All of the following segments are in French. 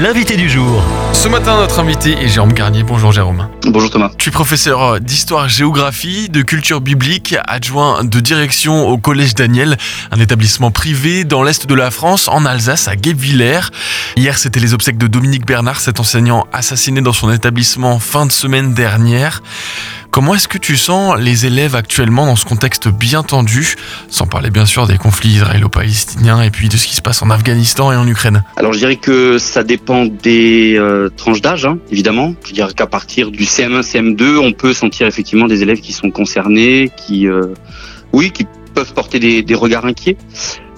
l'invité du jour. Ce matin, notre invité est Jérôme Garnier. Bonjour Jérôme. Bonjour Thomas. Tu es professeur d'histoire-géographie, de culture biblique, adjoint de direction au Collège Daniel, un établissement privé dans l'est de la France, en Alsace, à Guebwiller. Hier, c'était les obsèques de Dominique Bernard, cet enseignant assassiné dans son établissement fin de semaine dernière. Comment est-ce que tu sens les élèves actuellement dans ce contexte bien tendu, sans parler bien sûr des conflits israélo-palestiniens et puis de ce qui se passe en Afghanistan et en Ukraine? Alors je dirais que ça dépend des euh, tranches d'âge, hein, évidemment. Je dirais qu'à partir du CM1, CM2, on peut sentir effectivement des élèves qui sont concernés, qui, euh, oui, qui peuvent porter des, regards inquiets.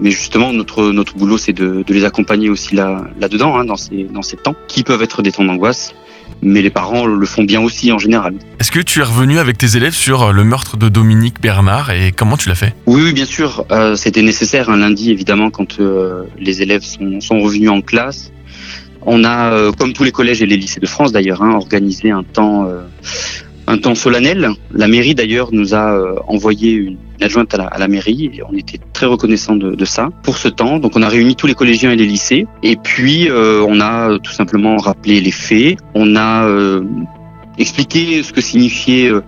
Mais justement, notre notre boulot, c'est de, les accompagner aussi là là dedans, hein, dans ces dans ces temps, qui peuvent être des temps d'angoisse mais les parents le font bien aussi en général. Est-ce que tu es revenu avec tes élèves sur le meurtre de Dominique Bernard et comment tu l'as fait? Oui, oui, bien sûr. Euh, C'était nécessaire un lundi, évidemment, quand euh, les élèves sont, sont, revenus en classe. On a, euh, comme tous les collèges et les lycées de France d'ailleurs, hein, organisé un temps, euh, un temps solennel. La mairie d'ailleurs nous a euh, envoyé une adjointe à la, mairie et on était très reconnaissant de, ça pour ce temps. Donc on a réuni tous les collégiens et les lycées et puis euh, on a tout simplement rappelé les faits. On a euh, expliqué ce que signifiait euh,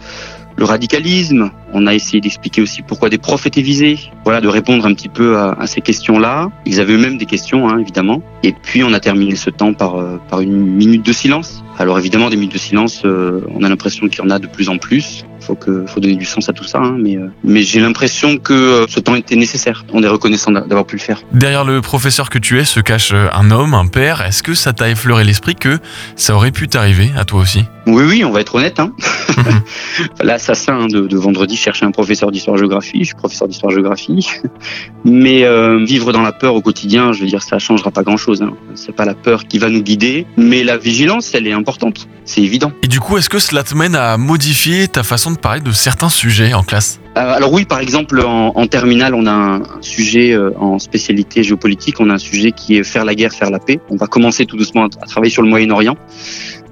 le radicalisme. On a essayé d'expliquer aussi pourquoi des profs étaient visés. Voilà, de répondre un petit peu à, à ces questions-là. Ils avaient eux-mêmes des questions, hein, évidemment. Et puis on a terminé ce temps par, par une minute de silence. Alors évidemment, des minutes de silence, euh, on a l'impression qu'il y en a de plus en plus. Faut que, faut donner du sens à tout ça, hein, mais, euh, mais j'ai l'impression que euh, ce temps était nécessaire. On est reconnaissant d'avoir pu le faire. Derrière le professeur que tu es se cache un homme, un père. Est-ce que ça t'a effleuré l'esprit que ça aurait pu t'arriver à toi aussi? Oui, oui, on va être honnête. Hein. L'assassin de, de, vendredi cherchait un professeur d'histoire-géographie. Je suis professeur d'histoire-géographie, mais euh, vivre dans la peur au quotidien, je veux dire, ça changera pas grand-chose. Hein. C'est pas la peur qui va nous guider, mais la vigilance, elle est importante. C'est évident. Et du coup, est-ce que cela te mène à modifier ta façon de parler de certains sujets en classe? Alors oui, par exemple, en, en terminale, on a un, sujet euh, en spécialité géopolitique. On a un sujet qui est faire la guerre, faire la paix. On va commencer tout doucement à, travailler sur le Moyen-Orient.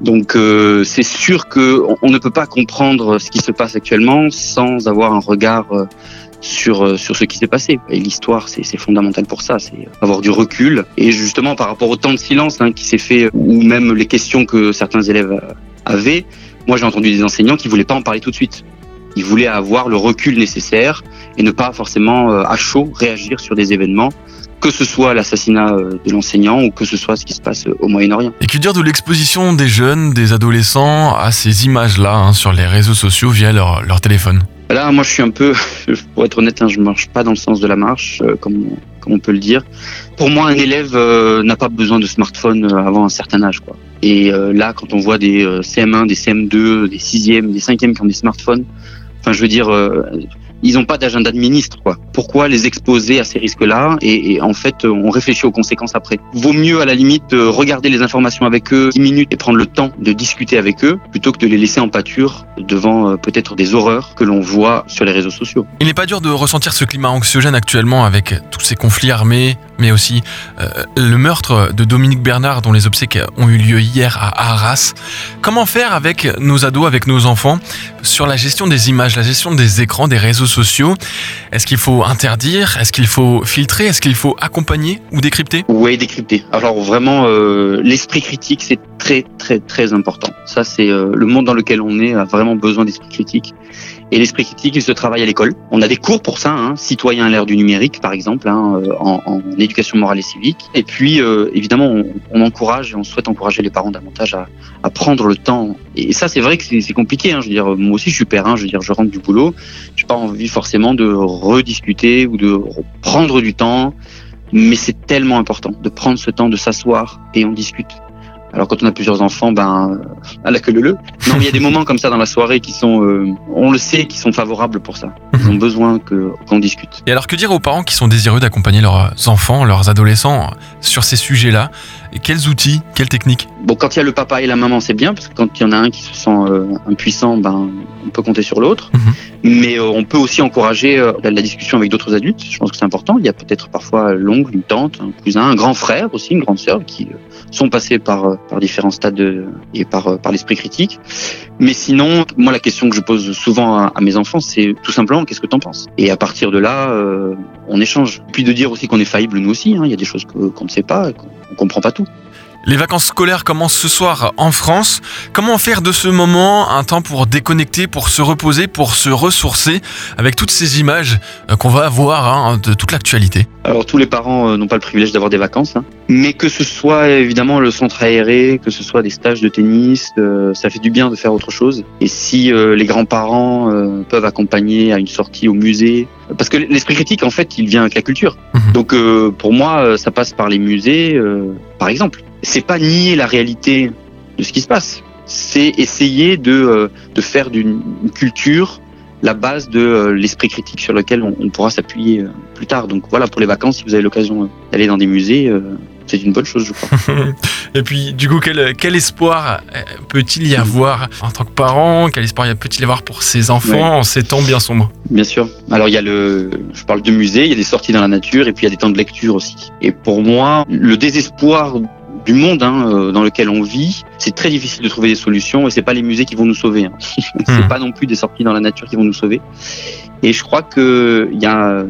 Donc euh, c'est sûr que on, on, ne peut pas comprendre ce qui se passe actuellement sans avoir un regard euh, sur sur ce qui s'est passé. Et l'histoire, c'est fondamental pour ça, c'est avoir du recul. Et justement, par rapport au temps de silence hein, qui s'est fait, ou même les questions que certains élèves avaient, moi j'ai entendu des enseignants qui voulaient pas en parler tout de suite. Ils voulaient avoir le recul nécessaire et ne pas forcément euh, à chaud réagir sur des événements que ce soit l'assassinat de l'enseignant ou que ce soit ce qui se passe au Moyen-Orient. Et que dire de l'exposition des jeunes, des adolescents à ces images-là hein, sur les réseaux sociaux via leur, leur téléphone? Là, moi, je suis un peu, pour être honnête, hein, je marche pas dans le sens de la marche, euh, comme, comme on peut le dire. Pour moi, un élève euh, n'a pas besoin de smartphone euh, avant un certain âge, quoi. Et euh, là, quand on voit des CM1, des CM2, des 6e, des 5e qui ont des smartphones, enfin, je veux dire, ils n'ont pas d'agenda de ministre, quoi. Pourquoi les exposer à ces risques-là et, en fait, on réfléchit aux conséquences après. Vaut mieux, à la limite, regarder les informations avec eux 10 minutes et prendre le temps de discuter avec eux plutôt que de les laisser en pâture devant euh, peut-être des horreurs que l'on voit sur les réseaux sociaux. Il n'est pas dur de ressentir ce climat anxiogène actuellement avec tous ces conflits armés, mais aussi euh, le meurtre de Dominique Bernard dont les obsèques ont eu lieu hier à Arras. Comment faire avec nos ados, avec nos enfants, sur la gestion des images, la gestion des écrans, des réseaux sociaux? Est-ce qu'il faut interdire? Est-ce qu'il faut filtrer? Est-ce qu'il faut accompagner ou décrypter? Oui, décrypter. Alors vraiment, euh, l'esprit critique, c'est très très très important. Ça, c'est euh, le monde dans lequel on est a vraiment besoin d'esprit critique. Et l'esprit critique, il se travaille à l'école. On a des cours pour ça, hein, citoyen à l'ère du numérique, par exemple, hein, en, en, éducation morale et civique. Et puis, euh, évidemment, on, encourage et on souhaite encourager les parents davantage à, prendre le temps. Et ça, c'est vrai que c'est compliqué. Hein, je veux dire, moi aussi, je suis père. Hein, je veux dire, je rentre du boulot. J'ai pas envie forcément de rediscuter ou de prendre du temps. Mais c'est tellement important de prendre ce temps de s'asseoir et on discute. Alors quand on a plusieurs enfants, ben à la queue le le. Non, il y a des moments comme ça dans la soirée qui sont, euh, on le sait, qui sont favorables pour ça. Ils ont besoin que qu'on discute. Et alors que dire aux parents qui sont désireux d'accompagner leurs enfants, leurs adolescents? Sur ces sujets-là Et quels outils, quelles techniques Bon, quand il y a le papa et la maman, c'est bien parce que quand il y en a un qui se sent euh, impuissant, ben on peut compter sur l'autre. Mhm. Mais euh, on peut aussi encourager euh, la, la, discussion avec d'autres adultes. Je pense que c'est important. Il y a peut-être parfois l'oncle, une tante, un cousin, un grand frère aussi, une grande sœur qui sont passés par par différents stades de, et par par l'esprit critique. Mais sinon, moi, la question que je pose souvent à, à mes enfants, c'est tout simplement qu'est-ce que tu en penses? Et à partir de là, on échange. Puis de dire aussi qu'on est faillible nous aussi. Hein. Il y a des choses qu'on ne sait pas, qu'on comprend pas tout. Les vacances scolaires commencent ce soir en France. Comment faire de ce moment un temps pour déconnecter, pour se reposer, pour se ressourcer avec toutes ces images euh, qu'on va avoir hein, de toute l'actualité? Alors tous les parents euh, n'ont pas le privilège d'avoir des vacances, hein. mais que ce soit évidemment le centre aéré, que ce soit des stages de tennis, euh, ça fait du bien de faire autre chose. Et si les grands-parents peuvent accompagner à une sortie au musée, parce que l'esprit critique en fait il vient avec la culture. Mhm. Donc pour moi ça passe par les musées, par exemple c'est pas nier la réalité de ce qui se passe. C'est essayer de, euh, de faire d'une culture la base de euh, l'esprit critique sur lequel on, pourra s'appuyer euh, plus tard. Donc voilà, pour les vacances, si vous avez l'occasion d'aller dans des musées, c'est une bonne chose, je crois. Et puis, du coup, quel, quel espoir peut-il y avoir en tant que parent? Quel espoir peut-il y avoir pour ses enfants? En ces temps bien sombres Bien sûr. Alors, il y a le, je parle de musée, il y a des sorties dans la nature et puis il y a des temps de lecture aussi. Et pour moi, le désespoir du monde hein, euh, dans lequel on vit, c'est très difficile de trouver des solutions et c'est pas les musées qui vont nous sauver. Hein. c'est hmm. pas non plus des sorties dans la nature qui vont nous sauver. Et je crois que il y a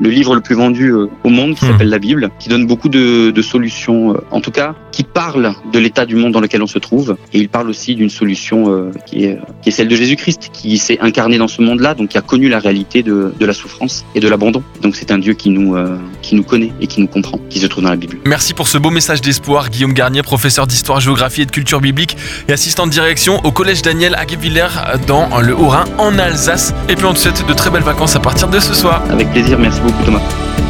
le livre le plus vendu euh, au monde qui hmm. s'appelle la Bible, qui donne beaucoup de, de solutions, euh, en tout cas, qui parle de l'état du monde dans lequel on se trouve. Et il parle aussi d'une solution euh, qui, est, qui est celle de Jésus-Christ, qui s'est incarné dans ce monde-là, donc qui a connu la réalité de, de la souffrance et de l'abandon. Donc c'est un Dieu qui nous, qui nous connaît et qui nous comprend, qui se trouve dans la Bible. Merci pour ce beau message d'espoir, Guillaume Garnier, professeur d'histoire, géographie et de culture biblique et assistant de direction au Collège Daniel à Guebwiller dans le Haut-Rhin en Alsace. Et puis on te souhaite de très belles vacances à partir de ce soir. Avec plaisir, merci beaucoup.